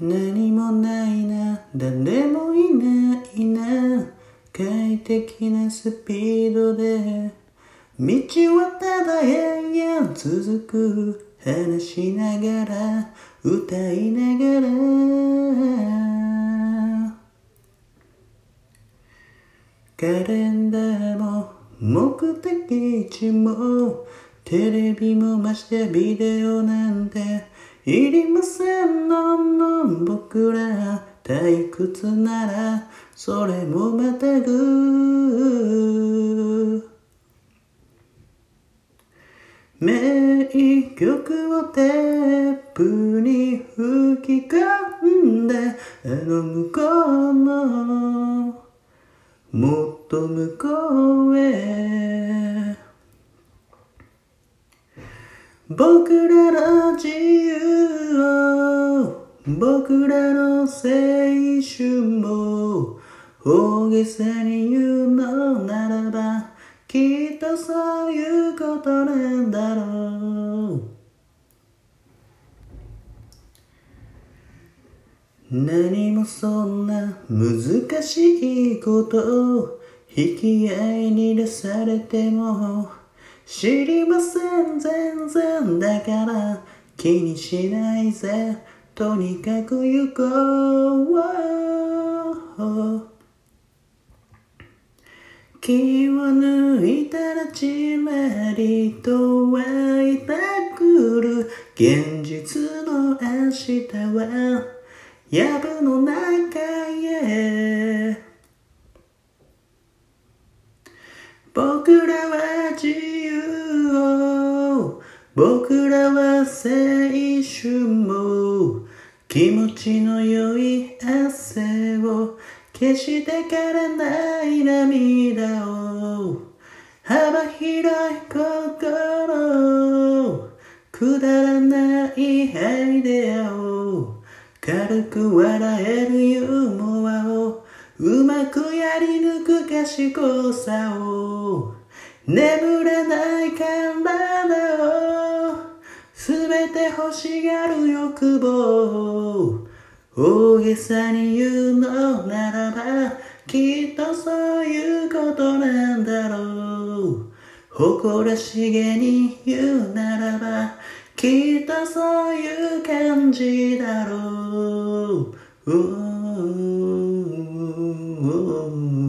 何もないな。誰もいないな。快適なスピードで。道はただ永遠。続く話しながら。歌いながら。カレンダーも目的地も。テレビもましてビデオなんて。いりませんのん僕ら退屈ならそれもまたぐ名曲をテープに吹き込んであの向こうのもっと向こうへ。僕らの自由を僕らの青春も大げさに言うのならばきっとそういうことなんだろう何もそんな難しいことを引き合いに出されても知りません全然。だから気にしないぜ。とにかく行こう。気を抜いたらじまりと湧いてくる現実の明日は。藪の中へ。僕らは自由を僕らは青春も気持ちの良い汗を。決して枯れない涙を。幅広い心くだらないアイデアを。軽く笑えるユーモアを。うまくやり抜く賢さを眠れない体をすべて欲しがる欲望大げさに言うのならばきっとそういうことなんだろう。誇らしげに言うならばきっとそういう感じだろう。um,